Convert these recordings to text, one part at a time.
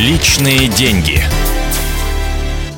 Личные деньги.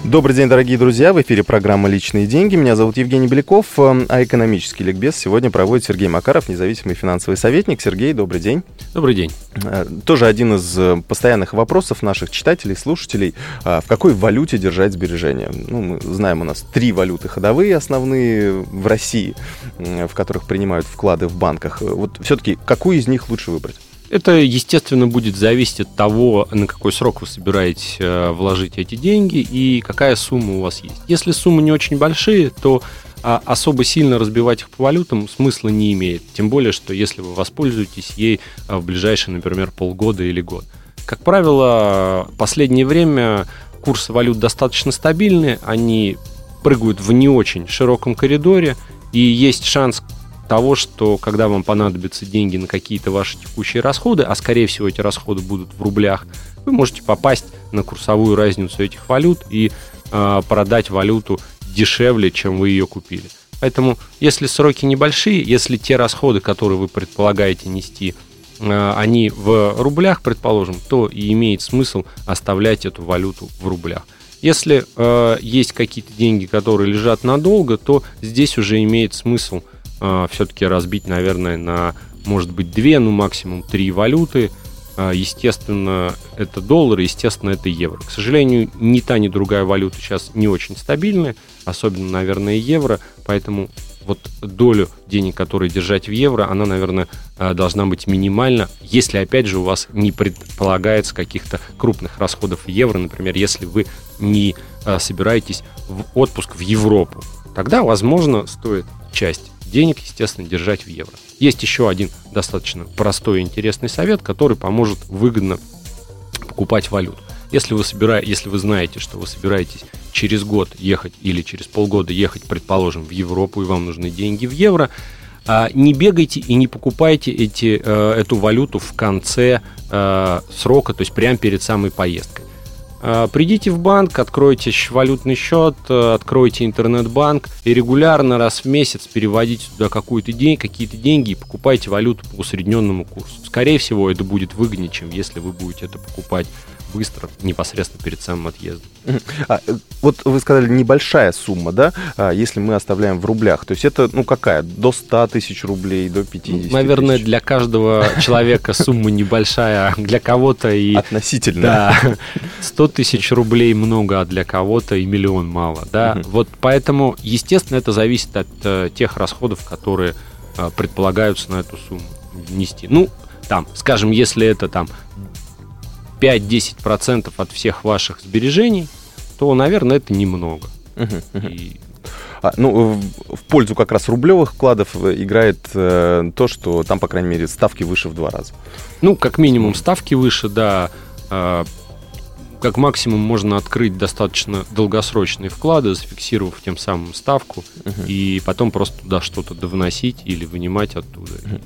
Добрый день, дорогие друзья. В эфире программа «Личные деньги». Меня зовут Евгений Беляков, э, а экономический ликбез сегодня проводит Сергей Макаров, независимый финансовый советник. Сергей, добрый день. Добрый день. Э, тоже один из э, постоянных вопросов наших читателей, слушателей. В какой валюте держать сбережения? Ну, мы знаем, у нас три валюты ходовые основные в России, в которых принимают вклады в банках. Вот все-таки какую из них лучше выбрать? Это, естественно, будет зависеть от того, на какой срок вы собираетесь э, вложить эти деньги и какая сумма у вас есть. Если суммы не очень большие, то а, особо сильно разбивать их по валютам смысла не имеет. Тем более, что если вы воспользуетесь ей а, в ближайшие, например, полгода или год. Как правило, в последнее время курсы валют достаточно стабильны, они прыгают в не очень широком коридоре, и есть шанс того, что когда вам понадобятся деньги на какие-то ваши текущие расходы, а скорее всего эти расходы будут в рублях, вы можете попасть на курсовую разницу этих валют и э, продать валюту дешевле, чем вы ее купили. Поэтому, если сроки небольшие, если те расходы, которые вы предполагаете нести, э, они в рублях, предположим, то и имеет смысл оставлять эту валюту в рублях. Если э, есть какие-то деньги, которые лежат надолго, то здесь уже имеет смысл э, все-таки разбить, наверное, на, может быть, две, ну, максимум три валюты. Э, естественно, это доллар, естественно, это евро. К сожалению, ни та, ни другая валюта сейчас не очень стабильны, особенно, наверное, евро, поэтому вот долю денег, которые держать в евро, она, наверное, э, должна быть минимальна, если, опять же, у вас не предполагается каких-то крупных расходов в евро, например, если вы не собираетесь в отпуск в Европу, тогда, возможно, стоит часть денег, естественно, держать в евро. Есть еще один достаточно простой и интересный совет, который поможет выгодно покупать валюту. Если вы, собираете, если вы знаете, что вы собираетесь через год ехать или через полгода ехать, предположим, в Европу, и вам нужны деньги в евро, а, не бегайте и не покупайте эти, э, эту валюту в конце э, срока, то есть прямо перед самой поездкой. А, придите в банк, откройте валютный счет, э, откройте интернет-банк и регулярно раз в месяц переводите туда какую-то день, какие-то деньги и покупайте валюту по усредненному курсу. Скорее всего, это будет выгоднее, чем если вы будете это покупать быстро, непосредственно перед самым отъездом. А, э, вот вы сказали, небольшая сумма, да, а, если мы оставляем в рублях. То есть это, ну, какая? До 100 тысяч рублей, до 50 Наверное, тысяч? для каждого человека сумма небольшая, для кого-то и... Относительно. Да, 100 тысяч рублей много, а для кого-то и миллион мало, да. Вот поэтому, естественно, это зависит от э, тех расходов, которые э, предполагаются на эту сумму нести. Ну, там, скажем, если это там 5-10% от всех ваших сбережений, то, наверное, это немного. И... А, ну, в, в пользу как раз рублевых вкладов э, играет э, то, что там, по крайней мере, ставки выше в два раза. Ну, как минимум, ставки выше, да. Э, как максимум можно открыть достаточно долгосрочные вклады, зафиксировав тем самым ставку, uh и потом просто туда что-то довносить или вынимать оттуда. uh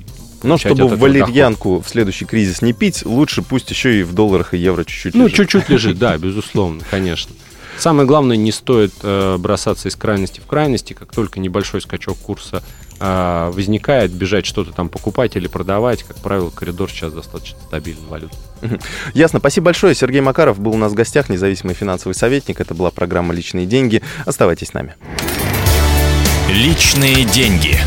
но чтобы валерьянку доход. в следующий кризис не пить, лучше пусть еще и в долларах и евро чуть-чуть Ну, чуть-чуть лежит, да, безусловно, конечно. Самое главное, не стоит э, бросаться из крайности в крайности, как только небольшой скачок курса э, возникает, бежать что-то там покупать или продавать. Как правило, коридор сейчас достаточно стабильный валют. Ясно. Спасибо большое. Сергей Макаров был у нас в гостях, независимый финансовый советник. Это была программа «Личные деньги». Оставайтесь с нами. Личные деньги.